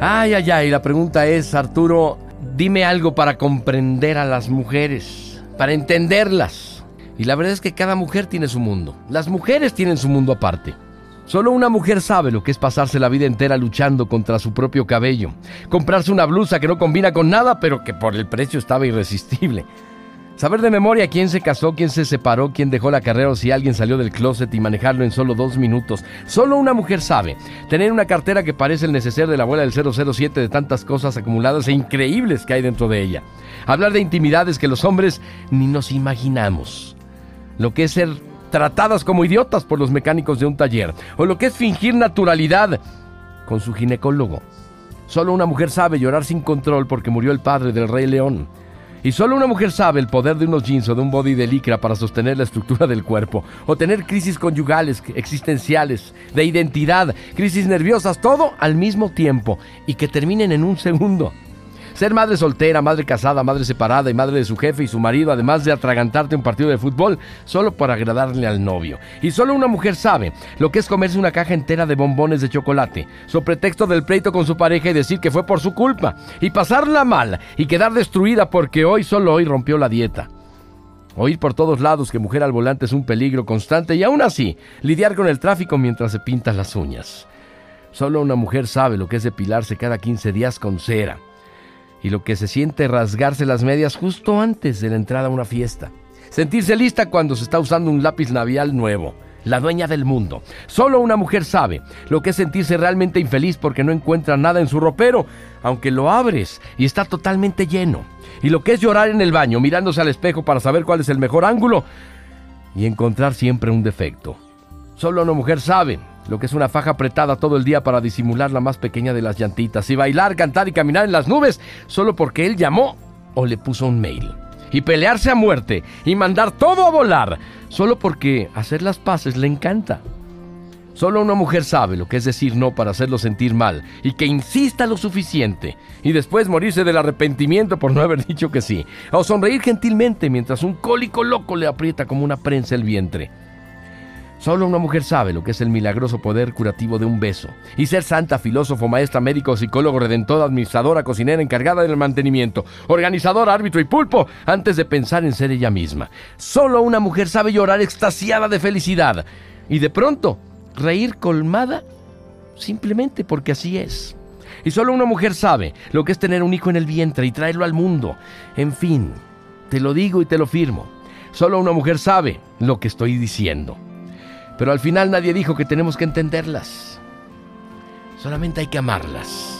Ay, ay, ay, la pregunta es, Arturo, dime algo para comprender a las mujeres, para entenderlas. Y la verdad es que cada mujer tiene su mundo. Las mujeres tienen su mundo aparte. Solo una mujer sabe lo que es pasarse la vida entera luchando contra su propio cabello. Comprarse una blusa que no combina con nada, pero que por el precio estaba irresistible. Saber de memoria quién se casó, quién se separó, quién dejó la carrera o si alguien salió del closet y manejarlo en solo dos minutos. Solo una mujer sabe. Tener una cartera que parece el neceser de la abuela del 007 de tantas cosas acumuladas e increíbles que hay dentro de ella. Hablar de intimidades que los hombres ni nos imaginamos. Lo que es ser tratadas como idiotas por los mecánicos de un taller. O lo que es fingir naturalidad con su ginecólogo. Solo una mujer sabe llorar sin control porque murió el padre del rey león. Y solo una mujer sabe el poder de unos jeans o de un body de licra para sostener la estructura del cuerpo, o tener crisis conyugales, existenciales, de identidad, crisis nerviosas, todo al mismo tiempo, y que terminen en un segundo. Ser madre soltera, madre casada, madre separada y madre de su jefe y su marido, además de atragantarte un partido de fútbol solo para agradarle al novio. Y solo una mujer sabe lo que es comerse una caja entera de bombones de chocolate, su pretexto del pleito con su pareja y decir que fue por su culpa, y pasarla mal y quedar destruida porque hoy, solo hoy rompió la dieta. Oír por todos lados que mujer al volante es un peligro constante y aún así lidiar con el tráfico mientras se pinta las uñas. Solo una mujer sabe lo que es depilarse cada 15 días con cera y lo que se siente rasgarse las medias justo antes de la entrada a una fiesta. Sentirse lista cuando se está usando un lápiz labial nuevo. La dueña del mundo. Solo una mujer sabe lo que es sentirse realmente infeliz porque no encuentra nada en su ropero, aunque lo abres y está totalmente lleno. Y lo que es llorar en el baño mirándose al espejo para saber cuál es el mejor ángulo y encontrar siempre un defecto. Solo una mujer sabe lo que es una faja apretada todo el día para disimular la más pequeña de las llantitas, y bailar, cantar y caminar en las nubes solo porque él llamó o le puso un mail. Y pelearse a muerte y mandar todo a volar solo porque hacer las paces le encanta. Solo una mujer sabe lo que es decir no para hacerlo sentir mal y que insista lo suficiente y después morirse del arrepentimiento por no haber dicho que sí. O sonreír gentilmente mientras un cólico loco le aprieta como una prensa el vientre. Solo una mujer sabe lo que es el milagroso poder curativo de un beso. Y ser santa, filósofo, maestra, médico, psicólogo, redentor, administradora, cocinera, encargada del mantenimiento, organizador, árbitro y pulpo, antes de pensar en ser ella misma. Solo una mujer sabe llorar extasiada de felicidad. Y de pronto, reír colmada simplemente porque así es. Y solo una mujer sabe lo que es tener un hijo en el vientre y traerlo al mundo. En fin, te lo digo y te lo firmo. Solo una mujer sabe lo que estoy diciendo. Pero al final nadie dijo que tenemos que entenderlas. Solamente hay que amarlas.